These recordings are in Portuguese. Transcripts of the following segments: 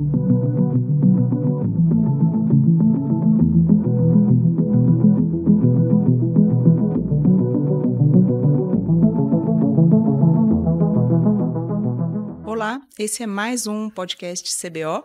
Olá, esse é mais um podcast CBO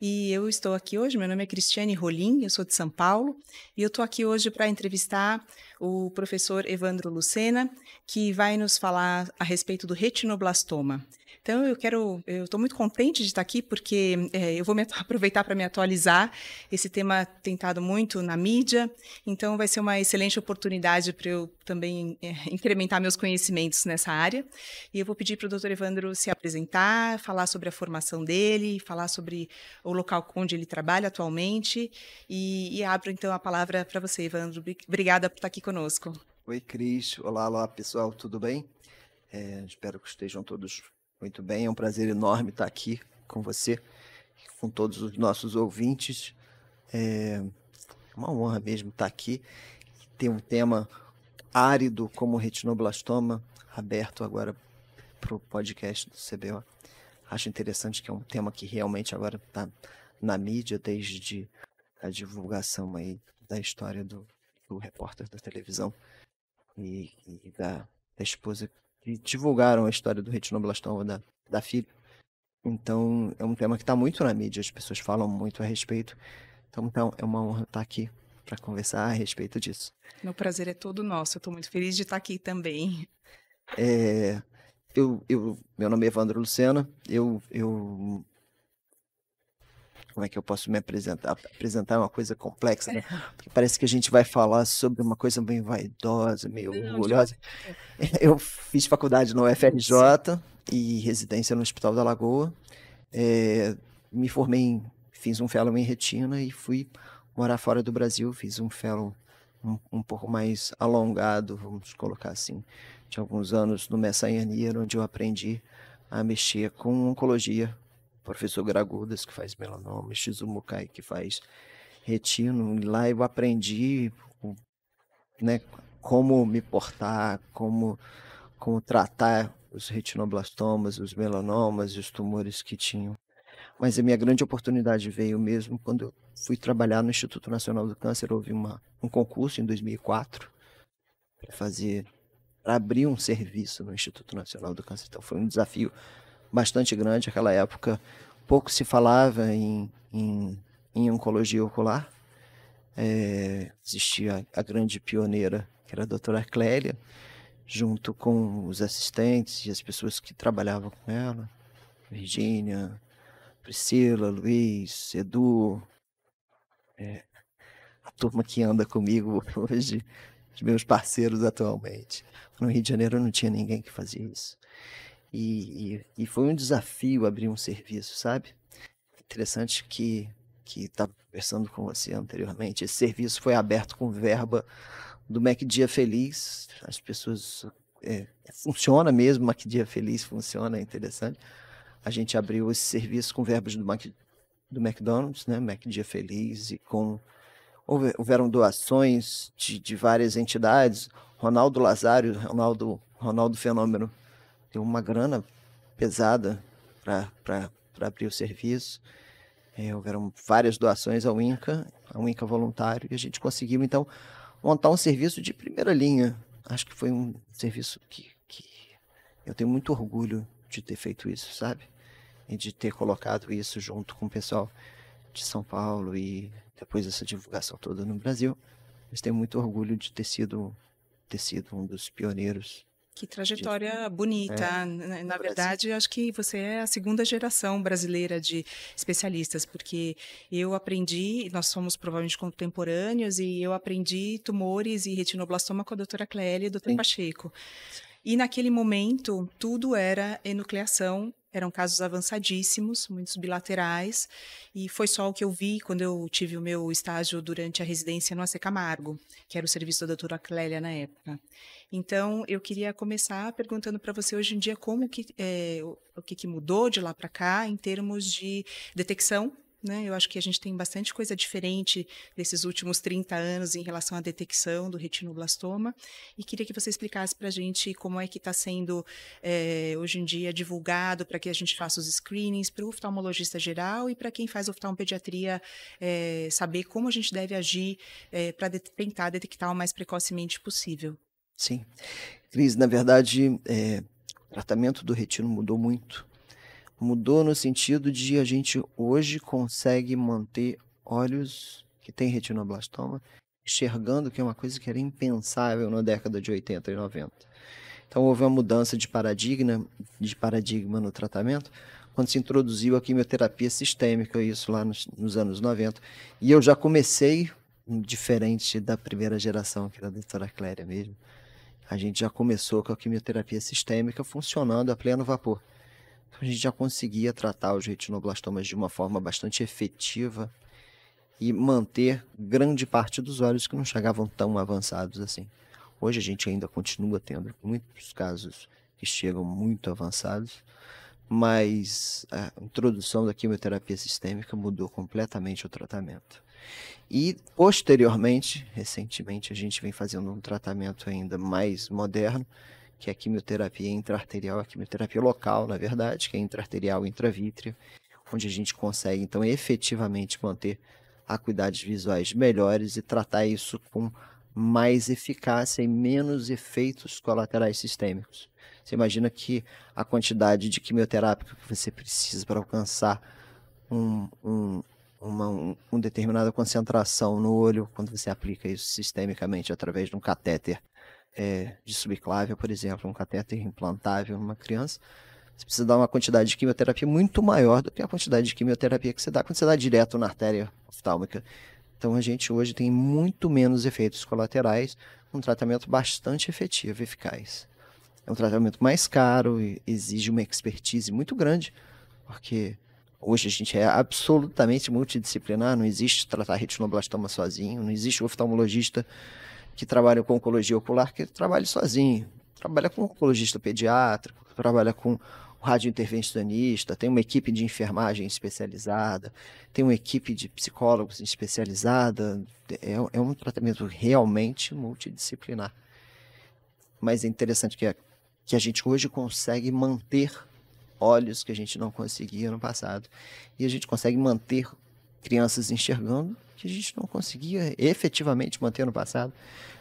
e eu estou aqui hoje. Meu nome é Cristiane Rolim, eu sou de São Paulo e eu estou aqui hoje para entrevistar o professor Evandro Lucena, que vai nos falar a respeito do retinoblastoma. Então, eu quero, eu estou muito contente de estar aqui porque é, eu vou aproveitar para me atualizar. Esse tema tem estado muito na mídia, então vai ser uma excelente oportunidade para eu também é, incrementar meus conhecimentos nessa área. E eu vou pedir para o doutor Evandro se apresentar, falar sobre a formação dele, falar sobre o local onde ele trabalha atualmente. E, e abro então a palavra para você, Evandro. Obrigada por estar aqui conosco. Oi, Cris. Olá, olá, pessoal, tudo bem? É, espero que estejam todos muito bem, é um prazer enorme estar aqui com você, com todos os nossos ouvintes. É uma honra mesmo estar aqui. Ter um tema árido como retinoblastoma aberto agora para o podcast do CBO. Acho interessante que é um tema que realmente agora está na mídia desde a divulgação aí da história do, do repórter da televisão e, e da, da esposa que divulgaram a história do retinoblastoma da, da filha. Então, é um tema que está muito na mídia, as pessoas falam muito a respeito. Então, então é uma honra estar aqui para conversar a respeito disso. Meu prazer é todo nosso, eu estou muito feliz de estar aqui também. É, eu, eu, meu nome é Evandro Lucena, eu, eu como é que eu posso me apresentar? Apresentar é uma coisa complexa, né? Porque parece que a gente vai falar sobre uma coisa bem vaidosa, meio Não, orgulhosa. Eu fiz faculdade no UFRJ e residência no Hospital da Lagoa. É, me formei, em, fiz um fellow em retina e fui morar fora do Brasil. Fiz um fellow um, um pouco mais alongado, vamos colocar assim, de alguns anos no Messianier, onde eu aprendi a mexer com oncologia professor Gragudas, que faz melanoma, Shizumukai, que faz retino. Lá eu aprendi né, como me portar, como, como tratar os retinoblastomas, os melanomas e os tumores que tinham. Mas a minha grande oportunidade veio mesmo quando eu fui trabalhar no Instituto Nacional do Câncer. Houve uma, um concurso em 2004 para fazer, para abrir um serviço no Instituto Nacional do Câncer. Então foi um desafio bastante grande. Naquela época, pouco se falava em, em, em oncologia ocular. É, existia a grande pioneira, que era a doutora Clélia, junto com os assistentes e as pessoas que trabalhavam com ela, Virgínia, Priscila, Luiz, Edu, é, a turma que anda comigo hoje, os meus parceiros atualmente. No Rio de Janeiro não tinha ninguém que fazia isso. E, e, e, foi um desafio abrir um serviço, sabe? Interessante que que estava conversando com você anteriormente. Esse serviço foi aberto com verba do Mac Dia Feliz. As pessoas é, funciona mesmo, Mac Dia Feliz funciona, é interessante. A gente abriu esse serviço com verbas do, Mac, do McDonald's, né? Mac Dia Feliz e com houveram doações de, de várias entidades. Ronaldo Lazário, Ronaldo, Ronaldo Fenômeno deu uma grana pesada para abrir o serviço. É, houveram várias doações ao INCA, ao INCA voluntário, e a gente conseguiu, então, montar um serviço de primeira linha. Acho que foi um serviço que, que eu tenho muito orgulho de ter feito isso, sabe? E de ter colocado isso junto com o pessoal de São Paulo e depois essa divulgação toda no Brasil. Mas tenho muito orgulho de ter sido, ter sido um dos pioneiros que trajetória bonita. É, Na verdade, acho que você é a segunda geração brasileira de especialistas, porque eu aprendi, nós somos provavelmente contemporâneos, e eu aprendi tumores e retinoblastoma com a doutora Clélia e o doutor Pacheco. E naquele momento, tudo era enucleação eram casos avançadíssimos, muitos bilaterais, e foi só o que eu vi quando eu tive o meu estágio durante a residência no AC Camargo, que era o serviço da doutora Clélia na época. Então, eu queria começar perguntando para você hoje em dia como que, é, o que, que mudou de lá para cá em termos de detecção né? Eu acho que a gente tem bastante coisa diferente desses últimos 30 anos em relação à detecção do retinoblastoma. E queria que você explicasse para a gente como é que está sendo é, hoje em dia divulgado para que a gente faça os screenings para o oftalmologista geral e para quem faz oftalmopediatria é, saber como a gente deve agir é, para de tentar detectar o mais precocemente possível. Sim. Cris, na verdade, o tratamento do retino mudou muito Mudou no sentido de a gente hoje consegue manter olhos que têm retinoblastoma enxergando que é uma coisa que era impensável na década de 80 e 90. Então houve uma mudança de paradigma, de paradigma no tratamento quando se introduziu a quimioterapia sistêmica, isso lá nos, nos anos 90. E eu já comecei diferente da primeira geração, que era a doutora Cléria mesmo. A gente já começou com a quimioterapia sistêmica funcionando a pleno vapor a gente já conseguia tratar os retinoblastomas de uma forma bastante efetiva e manter grande parte dos olhos que não chegavam tão avançados assim. Hoje a gente ainda continua tendo muitos casos que chegam muito avançados, mas a introdução da quimioterapia sistêmica mudou completamente o tratamento. E posteriormente, recentemente, a gente vem fazendo um tratamento ainda mais moderno, que é a quimioterapia intraarterial, a quimioterapia local, na verdade, que é intraarterial intravítrea, onde a gente consegue, então, efetivamente manter acuidades visuais melhores e tratar isso com mais eficácia e menos efeitos colaterais sistêmicos. Você imagina que a quantidade de quimioterápica que você precisa para alcançar um, um, uma um, uma determinada concentração no olho, quando você aplica isso sistemicamente através de um catéter é, de subclávia, por exemplo, um catéter implantável numa criança, você precisa dar uma quantidade de quimioterapia muito maior do que a quantidade de quimioterapia que você dá quando você dá direto na artéria oftálmica. Então a gente hoje tem muito menos efeitos colaterais, um tratamento bastante efetivo e eficaz. É um tratamento mais caro e exige uma expertise muito grande, porque hoje a gente é absolutamente multidisciplinar, não existe tratar retinoblastoma sozinho, não existe oftalmologista que trabalha com oncologia ocular que trabalha sozinho. Trabalha com oncologista pediátrico, trabalha com radiointervencionista, tem uma equipe de enfermagem especializada, tem uma equipe de psicólogos especializada. É, é um tratamento realmente multidisciplinar. Mas é interessante que que a gente hoje consegue manter olhos que a gente não conseguia no passado. E a gente consegue manter crianças enxergando que a gente não conseguia efetivamente manter no passado.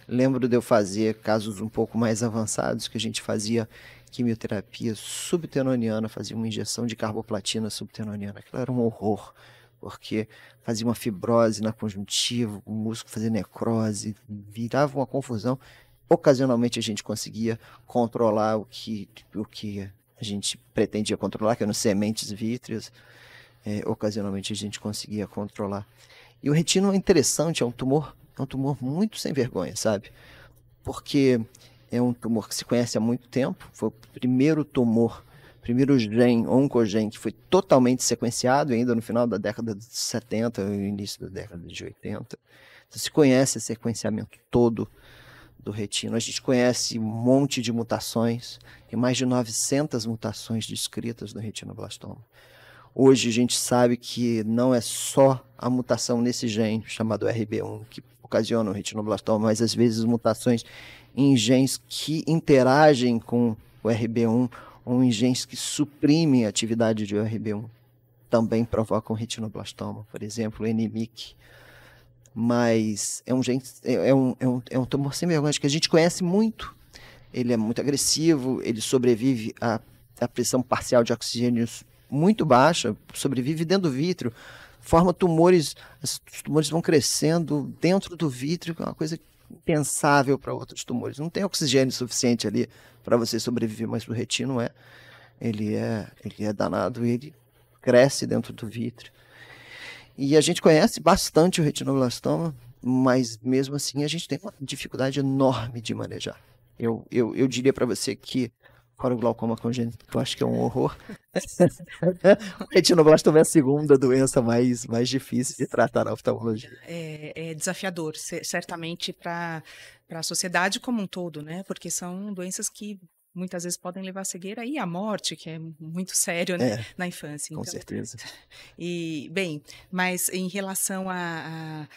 Lembro de eu fazer casos um pouco mais avançados, que a gente fazia quimioterapia subtenoniana, fazia uma injeção de carboplatina subtenoniana. Aquilo era um horror, porque fazia uma fibrose na conjuntiva, o músculo fazia necrose, virava uma confusão. Ocasionalmente a gente conseguia controlar o que, o que a gente pretendia controlar, que eram sementes vítreas. É, ocasionalmente a gente conseguia controlar. E o retino é interessante, é um tumor, é um tumor muito sem vergonha, sabe? Porque é um tumor que se conhece há muito tempo, foi o primeiro tumor, primeiro gene, oncogen, que foi totalmente sequenciado ainda no final da década de 70, no início da década de 80. Então se conhece esse sequenciamento todo do retino. A gente conhece um monte de mutações, tem mais de 900 mutações descritas no retinoblastoma. Hoje a gente sabe que não é só a mutação nesse gene chamado RB1 que ocasiona o retinoblastoma, mas às vezes mutações em genes que interagem com o RB1 ou em genes que suprimem a atividade de RB1 também provocam retinoblastoma, por exemplo, o NMIC. Mas é um, gene, é, é, um, é, um, é um tumor sem vergonha que a gente conhece muito. Ele é muito agressivo, ele sobrevive à pressão parcial de oxigênio muito baixa, sobrevive dentro do vítreo, forma tumores, os tumores vão crescendo dentro do vítreo, que é uma coisa impensável para outros tumores. Não tem oxigênio suficiente ali para você sobreviver, mas o retino é. Ele é, ele é danado, ele cresce dentro do vítreo. E a gente conhece bastante o retinoblastoma, mas mesmo assim a gente tem uma dificuldade enorme de manejar. Eu, eu, eu diria para você que Fora o glaucoma congênito, que eu acho que é um horror. o retinoblastoma é a segunda doença mais, mais difícil de tratar na oftalmologia. É, é desafiador, certamente, para a sociedade como um todo, né? Porque são doenças que muitas vezes podem levar à cegueira e à morte, que é muito sério né, É, na infância. com Então, certeza. e, bem, mas em relação à à-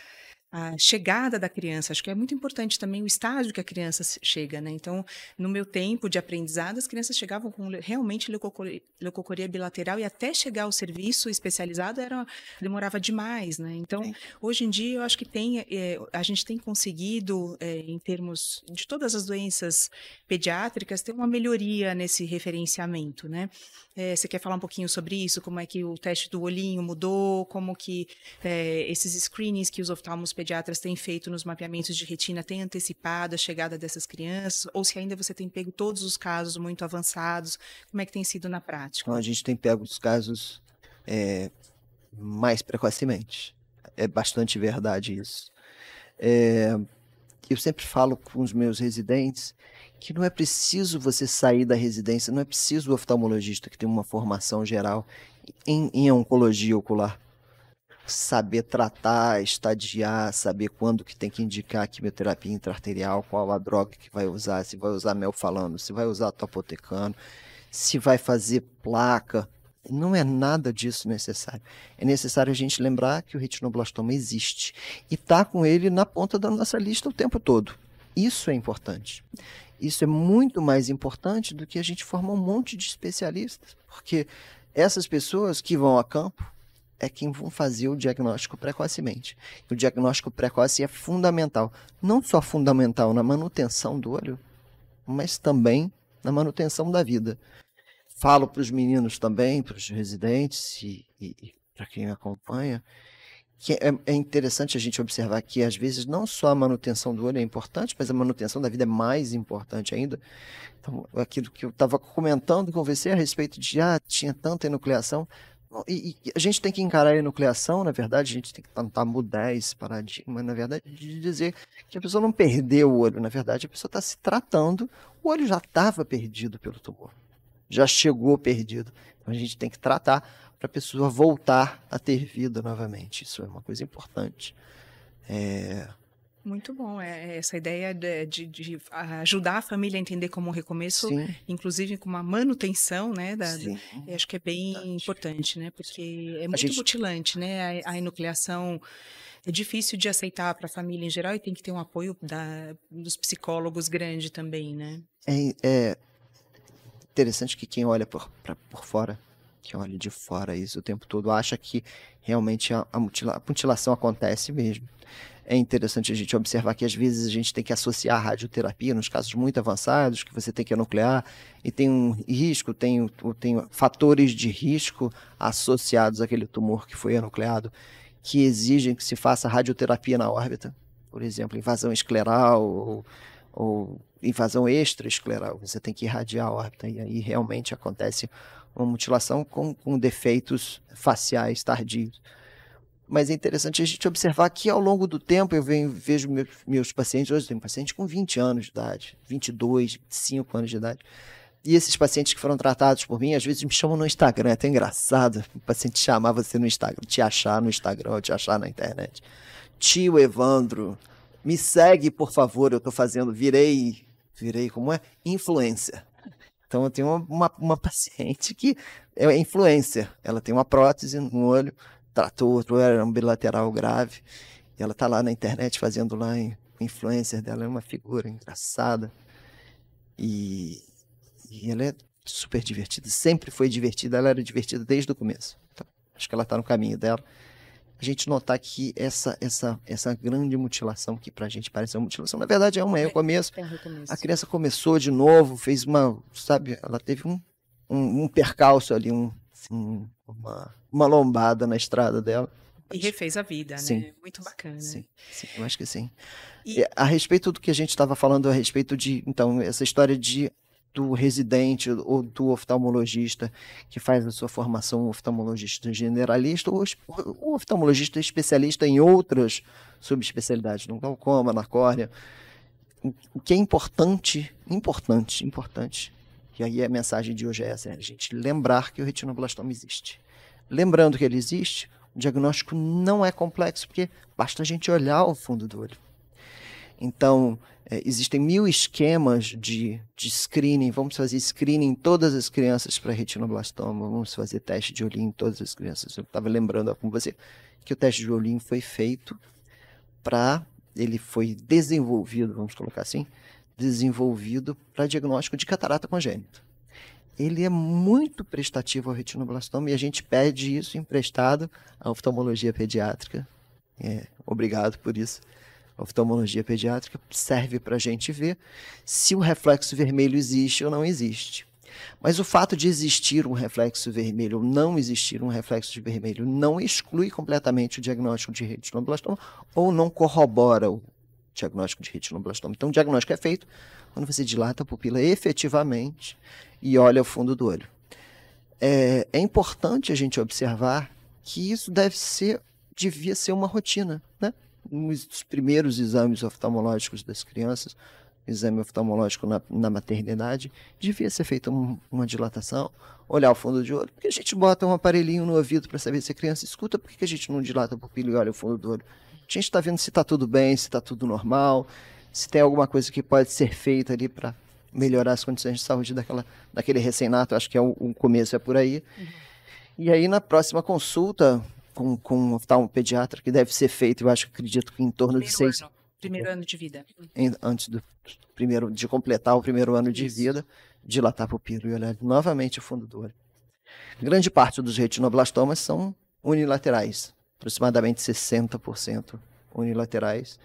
à chegada da criança, acho que é muito importante também o estágio que a criança chega, né? Então, no meu tempo de aprendizado, as crianças chegavam com realmente leucocoria, leucocoria bilateral e até chegar ao serviço especializado era demorava demais, né? Então, Sim. hoje em dia, eu acho que tem, eh, a gente tem conseguido, eh, em termos de todas as doenças pediátricas, ter uma melhoria nesse referenciamento, né? Eh, você quer falar um pouquinho sobre isso? Como é que o teste do olhinho mudou? Como que esses screenings que os oftalmos pediatras têm feito nos mapeamentos de retina têm antecipado a chegada dessas crianças? Ou se ainda você tem pego todos os casos muito avançados? Como é que tem sido na prática? Então a gente tem pego os casos é, mais precocemente. É bastante verdade isso. É, eu sempre falo com os meus residentes que não é preciso você sair da residência, não é preciso o oftalmologista que tem uma formação geral em, em oncologia ocular saber tratar, estadiar, saber quando que tem que indicar a quimioterapia intraarterial, qual a droga que vai usar, se vai usar melfalano, se vai usar topotecano, se vai fazer placa. Não é nada disso necessário. É necessário a gente lembrar que o retinoblastoma existe e tá com ele na ponta da nossa lista o tempo todo. Isso é importante. Isso é muito mais importante do que a gente formar um monte de especialistas, porque essas pessoas que vão a campo é quem vão fazer o diagnóstico precocemente. O diagnóstico precoce é fundamental, não só fundamental na manutenção do olho, mas também na manutenção da vida. Falo para os meninos também, para os residentes e, e, e para quem acompanha, que é, é interessante a gente observar que às vezes não só a manutenção do olho é importante, mas a manutenção da vida é mais importante ainda. Então, aquilo que eu estava comentando com você a respeito de ah, tinha tanta enucleação, e, e, a gente tem que encarar a enucleação, na verdade, a gente tem que tentar mudar esse paradigma, na verdade, de dizer que a pessoa não perdeu o olho, na verdade, a pessoa está se tratando, o olho já estava perdido pelo tumor, já chegou perdido. Então a gente tem que tratar para a pessoa voltar a ter vida novamente. Isso é uma coisa importante. É... Muito bom, é essa ideia de, de, de, ajudar a família a entender como um recomeço, Sim. inclusive com uma manutenção, né? Da, da, acho que é bem importante, importante né? Porque é muito gente- mutilante, né? A, a enucleação é difícil de aceitar para a família em geral e tem que ter um apoio da, dos psicólogos grande também, né? É, é interessante que quem olha por, pra, por fora, quem olha de fora isso o tempo todo, acha que realmente a, a, mutila- a mutilação acontece mesmo. É interessante a gente observar que às vezes a gente tem que associar a radioterapia nos casos muito avançados, que você tem que enuclear, e tem um risco, tem, tem fatores de risco associados àquele tumor que foi enucleado, que exigem que se faça radioterapia na órbita, por exemplo, invasão escleral ou, ou invasão extraescleral, você tem que irradiar a órbita, e aí realmente acontece uma mutilação com, com defeitos faciais tardios. Mas é interessante a gente observar que ao longo do tempo eu venho, vejo meus, meus pacientes, hoje eu tenho paciente com 20 anos de idade, 22, 25 anos de idade. E esses pacientes que foram tratados por mim, às vezes me chamam no Instagram, é até engraçado. O paciente chamar você no Instagram, te achar no Instagram, te achar na internet. Tio Evandro, me segue, por favor, eu estou fazendo, virei, virei, como é? Influencer. Então eu tenho uma, uma, uma paciente que é influencer, ela tem uma prótese no olho, tratou outro, era um bilateral grave, e ela tá lá na internet fazendo lá em influencer dela, é uma figura engraçada. E, e ela é super divertida, sempre foi divertida, ela era divertida desde o começo. Então, acho que ela está no caminho dela. A gente notar que essa essa essa grande mutilação que pra gente parece uma mutilação, na verdade é uma é o começo. É recomeço. A criança começou de novo, fez uma, sabe, ela teve um, um, um percalço ali, um, um- uma, uma lombada na estrada dela. E refez a vida, Sim. né? Muito bacana. Sim, sim, eu acho que sim. E- a respeito do que a gente estava falando a respeito de, então, essa história de do residente ou do oftalmologista que faz a sua formação oftalmologista generalista ou oftalmologista especialista em outras subespecialidades, no glaucoma, na córnea. O- O que é importante, importante, importante, e aí a mensagem de hoje é essa, é a gente lembrar que o retinoblastoma existe. Lembrando que ele existe, o diagnóstico não é complexo, porque basta a gente olhar o fundo do olho. Então, é, existem mil esquemas de, de screening. Vamos fazer screening em todas as crianças para retinoblastoma. Vamos fazer teste de olhinho em todas as crianças. Eu estava lembrando com você que o teste de olhinho foi feito para. Ele foi desenvolvido, vamos colocar assim, desenvolvido para diagnóstico de catarata congênita. Ele é muito prestativo ao retinoblastoma e a gente pede isso emprestado à oftalmologia pediátrica. É, obrigado por isso oftalmologia pediátrica serve para a gente ver se o reflexo vermelho existe ou não existe. Mas o fato de existir um reflexo vermelho ou não existir um reflexo de vermelho não exclui completamente o diagnóstico de retinoblastoma ou não corrobora o diagnóstico de retinoblastoma. Então, o diagnóstico é feito quando você dilata a pupila efetivamente e olha ao fundo do olho. É, é importante a gente observar que isso deve ser, devia ser uma rotina, né? dos primeiros exames oftalmológicos das crianças, exame oftalmológico na, na maternidade, devia ser feita um, uma dilatação, olhar o fundo de olho, porque a gente bota um aparelhinho no ouvido para saber se a criança escuta, por que a gente não dilata a pupila e olha o fundo do olho? A gente está vendo se está tudo bem, se está tudo normal, se tem alguma coisa que pode ser feita ali para melhorar as condições de saúde daquela, daquele recém-nato, acho que é o, o, começo é por aí. Uhum. E aí, na próxima consulta, com, com um oftalmopediatra que deve ser feito, eu acho, acredito que em torno primeiro de seis... Ano, primeiro ano de vida. Em, antes do primeiro, de completar o primeiro ano de Isso. vida, dilatar a pupila e olhar novamente o fundo do olho. Grande parte dos retinoblastomas são unilaterais, aproximadamente 60% unilaterais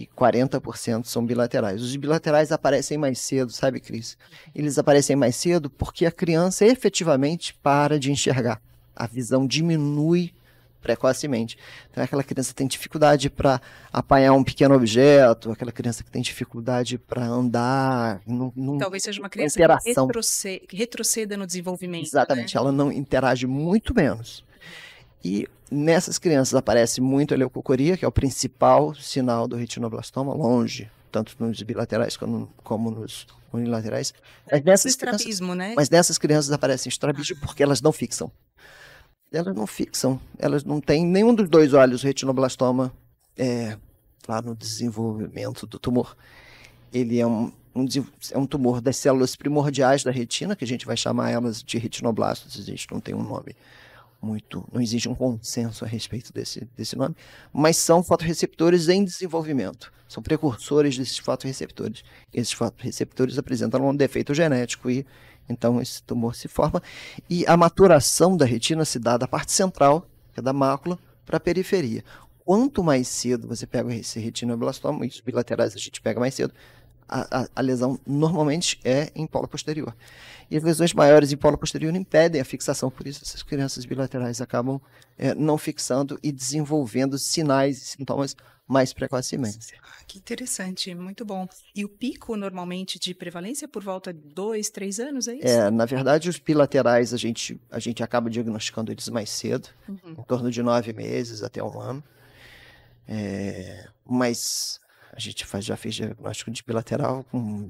e 40% são bilaterais. Os bilaterais aparecem mais cedo, sabe, Cris? Eles aparecem mais cedo porque a criança efetivamente para de enxergar. A visão diminui precocemente. Então, aquela criança que tem dificuldade para apanhar um pequeno objeto, aquela criança que tem dificuldade para andar. Num, Talvez seja uma criança interação. que, retroceda, que retroceda no desenvolvimento. Exatamente, né? ela não interage muito menos. E nessas crianças aparece muito a leucocoria, que é o principal sinal do retinoblastoma, longe, tanto nos bilaterais como, como nos unilaterais. Mas nessas, crianças, né? mas nessas crianças aparecem estrabismo ah. porque elas não fixam elas não fixam, elas não têm nenhum dos dois olhos retinoblastoma é, lá no desenvolvimento do tumor. Ele é um, um, é um tumor das células primordiais da retina, que a gente vai chamar elas de retinoblastos, a gente não tem um nome muito, não existe um consenso a respeito desse, desse nome, mas são fotoreceptores em desenvolvimento, são precursores desses fotoreceptores. Esses fotoreceptores apresentam um defeito genético e então esse tumor se forma e a maturação da retina se dá da parte central, que é da mácula, para a periferia. Quanto mais cedo você pega esse retinoblastoma, os bilaterais a gente pega mais cedo, a, a, lesão normalmente é em polo posterior. E as lesões maiores em polo posterior impedem a fixação, por isso essas crianças bilaterais acabam é, não fixando e desenvolvendo sinais e sintomas mais precocemente. Ah, que interessante, muito bom. E o pico normalmente de prevalência é por volta de dois, três anos, é isso? É, na verdade, os bilaterais a gente, a gente acaba diagnosticando eles mais cedo, uhum. em torno de nove meses até um ano. É, mas a gente faz, já fez diagnóstico de bilateral com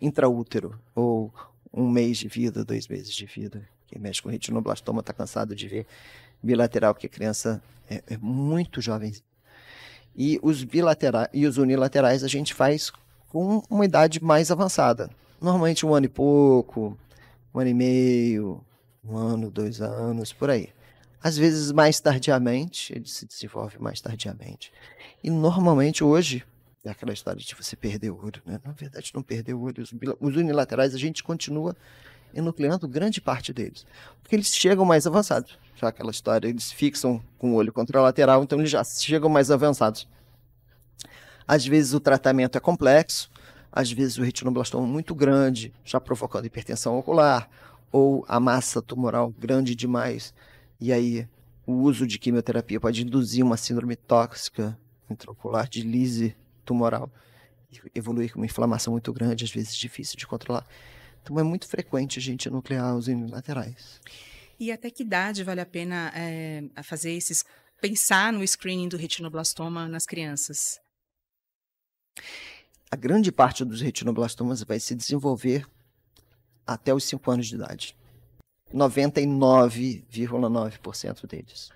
intraútero, ou um mês de vida, dois meses de vida. Quem mexe com retinoblastoma está cansado de ver bilateral, que a criança é, é muito jovem. E os bilaterais e os unilaterais a gente faz com uma idade mais avançada. Normalmente um ano e pouco, um ano e meio, um ano, dois anos, por aí. Às vezes mais tardiamente, ele se desenvolve mais tardiamente. E normalmente hoje, é aquela história de você perder o olho, né? Na verdade, não perder o olho. Os, os unilaterais a gente continua enucleando grande parte deles. Porque eles chegam mais avançados. Já aquela história, eles fixam com o olho contralateral, então eles já chegam mais avançados. Às vezes o tratamento é complexo, às vezes o retinoblastoma é muito grande, já provocando hipertensão ocular, ou a massa tumoral grande demais, e aí o uso de quimioterapia pode induzir uma síndrome tóxica intraocular de lise tumoral evoluir com uma inflamação muito grande, às vezes difícil de controlar. Então é muito frequente a gente nuclear os unilaterais. E até que idade vale a pena é, fazer esses pensar no screening do retinoblastoma nas crianças? A grande parte dos retinoblastomas vai se desenvolver até os 5 anos de idade. 99,9% deles.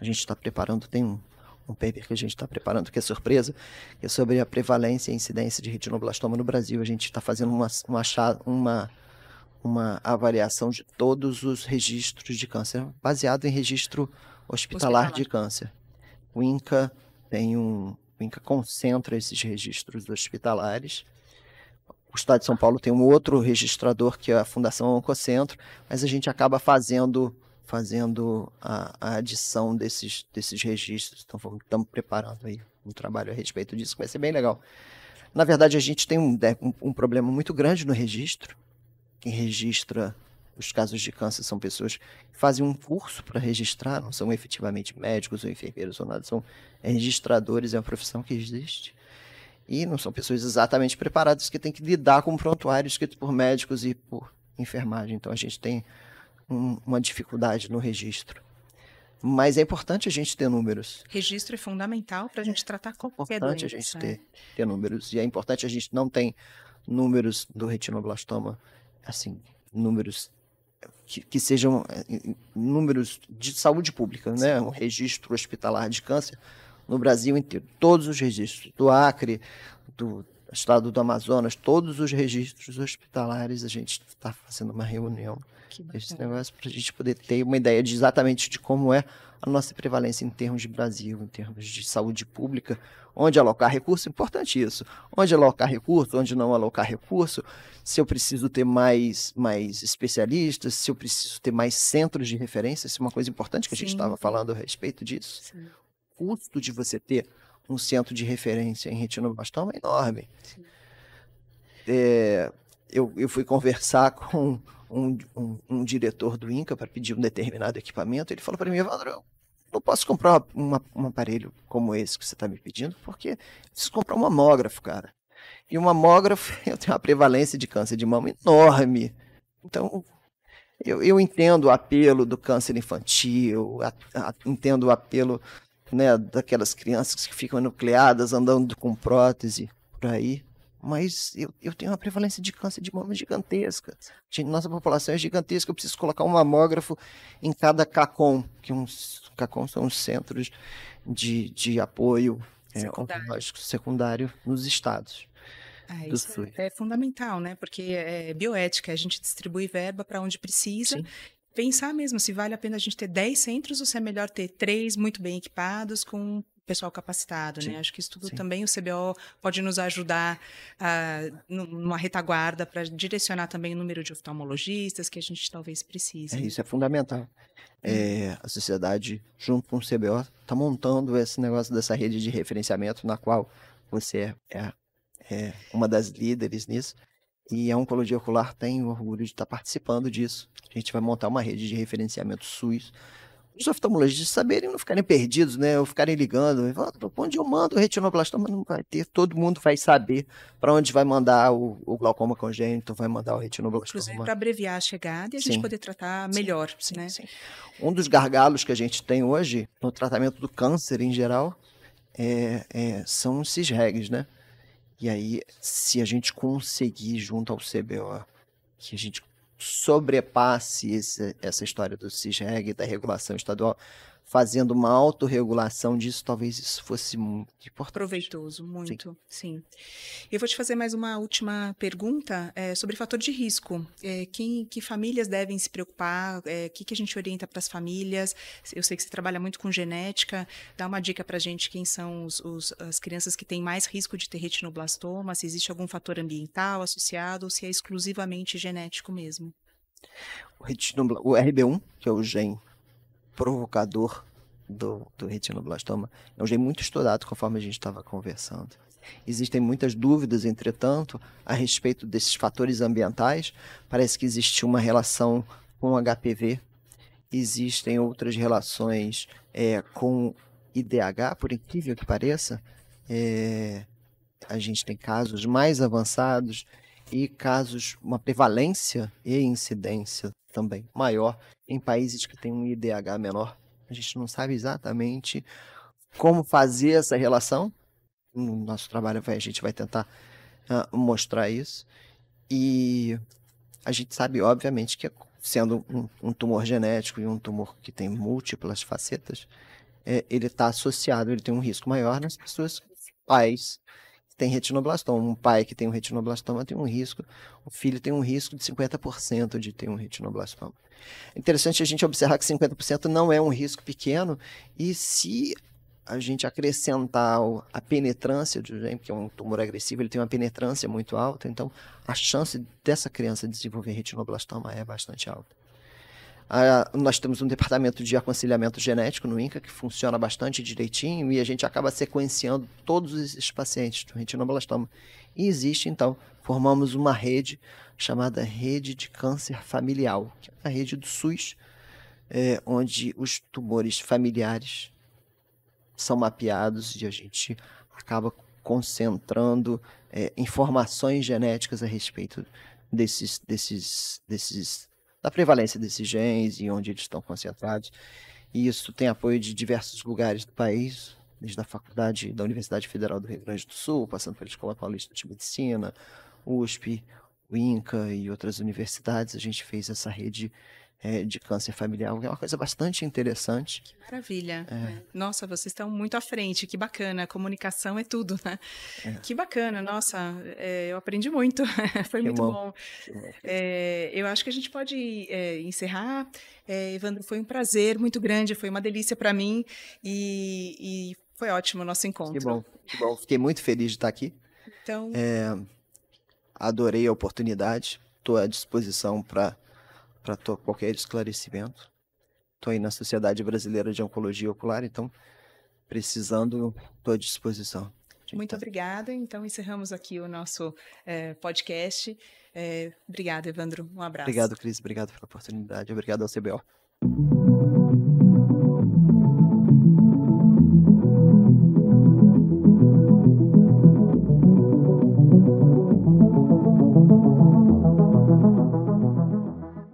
A gente está preparando, tem um, um paper que a gente está preparando, que é surpresa, que é sobre a prevalência e incidência de retinoblastoma no Brasil. A gente está fazendo uma, uma, uma, uma avaliação de todos os registros de câncer, baseado em registro hospitalar, hospitalar. de câncer. O INCA tem um, o INCA concentra esses registros hospitalares. O Estado de São Paulo tem um outro registrador, que é a Fundação Oncocentro, mas a gente acaba fazendo fazendo a, a adição desses, desses registros. Então, estamos preparando aí um trabalho a respeito disso, que vai ser bem legal. Na verdade, a gente tem um, um, um problema muito grande no registro. Quem registra os casos de câncer são pessoas que fazem um curso para registrar, não são efetivamente médicos ou enfermeiros ou nada, são registradores, é uma profissão que existe. E não são pessoas exatamente preparadas que têm que lidar com um prontuário escrito por médicos e por enfermagem. Então a gente tem um, uma dificuldade no registro. Mas é importante a gente ter números. Registro é fundamental para a gente tratar qualquer É importante doença. a gente ter, ter números. E é importante a gente não ter números do retinoblastoma, assim, números que, que, sejam eh, números de saúde pública, né? Um registro hospitalar de câncer no Brasil inteiro. Todos os registros do Acre, do estado do Amazonas, todos os registros hospitalares, a gente está fazendo uma reunião esse negócio para a gente poder ter uma ideia de exatamente de como é a nossa prevalência em termos de Brasil, em termos de saúde pública, onde alocar recurso, importante isso, onde alocar recurso, onde não alocar recurso, se eu preciso ter mais, mais especialistas, se eu preciso ter mais centros de referência, isso é uma coisa importante que a gente estava falando a respeito disso. Sim. O custo de você ter um centro de referência em retinoblastoma enorme. É, eu, eu fui conversar com um, um, um diretor do INCA para pedir um determinado equipamento. Ele falou para mim, Evandro, eu não posso comprar uma, um aparelho como esse que você está me pedindo, porque preciso comprar um mamógrafo, cara. E um mamógrafo, eu tenho uma prevalência de câncer de mama enorme. Então, eu, eu entendo o apelo do câncer infantil, a, a, entendo o apelo né, daquelas crianças que ficam nucleadas, andando com prótese por aí mas eu, eu tenho uma prevalência de câncer de mama gigantesca. Nossa população é gigantesca, eu preciso colocar um mamógrafo em cada CACOM, que uns CACOM são os centros de, de apoio é, secundário. oncológico secundário nos estados. Ah, isso é, é, fundamental, né? Porque é bioética, a gente distribui verba para onde precisa Sim pensar mesmo se vale a pena a gente ter 10 centros ou se é melhor ter três muito bem equipados com pessoal capacitado, né? sim, né? Acho que isso tudo sim. também o CBO pode nos ajudar uh, numa retaguarda para direcionar também o número de oftalmologistas que a gente talvez precise. É, isso é fundamental. É, a sociedade, junto com o CBO, está montando esse negócio dessa rede de referenciamento na qual você é, é, é uma das líderes nisso. E a Oncologia Ocular tem o orgulho de estar tá participando disso. A gente vai montar uma rede de referenciamento SUS os oftalmologistas saberem não ficarem perdidos, né? Ou ficarem ligando, onde eu mando o retinoblastoma não vai ter, todo mundo vai saber para onde vai mandar o, o, glaucoma congênito, vai mandar o retinoblastoma. Inclusive para abreviar a chegada e a sim. gente poder tratar melhor, sim, né? Sim, um dos gargalos que a gente tem hoje no tratamento do câncer em geral é, é, são os cisregs, né? E aí, se a gente conseguir junto ao CBO, que a gente sobrepasse esse, essa história do CISREG, da regulação estadual, fazendo uma autorregulação disso, talvez isso fosse muito importante. Proveitoso, muito, sim. sim. Eu vou te fazer mais uma última pergunta é, sobre fator de risco. É, quem, que famílias devem se preocupar? O é, que, que a gente orienta para as famílias? Eu sei que você trabalha muito com genética. Dá uma dica para a gente quem são os, os, as crianças que têm mais risco de ter retinoblastoma, se existe algum fator ambiental associado ou se é exclusivamente genético mesmo. O, o RB1, que é o gene provocador do, do retinoblastoma. É um gene muito estudado, conforme a gente estava conversando. Existem muitas dúvidas, entretanto, a respeito desses fatores ambientais. Parece que existe uma relação com HPV, existem outras relações é, com IDH, por incrível que pareça. É, a gente tem casos mais avançados e casos, uma prevalência e incidência também maior em países que têm um IDH menor. A gente não sabe exatamente como fazer essa relação. No nosso trabalho a gente vai tentar uh, mostrar isso. E a gente sabe, obviamente, que sendo um, um, tumor genético e um tumor que tem múltiplas facetas, é, ele está associado, ele tem um risco maior nas pessoas pais têm retinoblastoma. Um pai que tem um retinoblastoma tem um risco, o filho tem um risco de 50% de ter um retinoblastoma. É interessante a gente observar que 50% não é um risco pequeno e se a gente acrescentar a penetrância do gene, que é um tumor agressivo, ele tem uma penetrância muito alta, então a chance dessa criança desenvolver retinoblastoma é bastante alta. Ah, nós temos um departamento de aconselhamento genético no INCA que funciona bastante direitinho e a gente acaba sequenciando todos esses pacientes do retinoblastoma. E existe, então, formamos uma rede chamada Rede de Câncer Familiar, que é a rede do SUS, é, onde os tumores familiares são mapeados e a gente acaba concentrando é, informações genéticas a respeito desses, desses, desses, da prevalência desses genes e onde eles estão concentrados. E isso tem apoio de diversos lugares do país, desde a faculdade da Universidade Federal do Rio Grande do Sul, passando pela Escola Paulista de Medicina, USP, o INCA e outras universidades. A gente fez essa rede é, de câncer familiar, que é uma coisa bastante interessante. Que maravilha. É. Nossa, vocês estão muito à frente, que bacana. Comunicação é tudo, né? É. Que bacana, nossa, é, eu aprendi muito, foi que muito bom. bom. É, eu acho que a gente pode é, encerrar. Evandro, foi um prazer muito grande, foi uma delícia para mim e, e, foi ótimo o nosso encontro. Que bom, que bom. Fiquei muito feliz de estar aqui. Então... adorei a oportunidade, estou à disposição para para qualquer esclarecimento. Estou aí na Sociedade Brasileira de Oncologia Ocular, então, precisando, estou à disposição. Muito obrigada. Então, encerramos aqui o nosso é, podcast. É, obrigada, Evandro. Um abraço. Obrigado, Cris. Obrigado pela oportunidade. Obrigado ao CBO.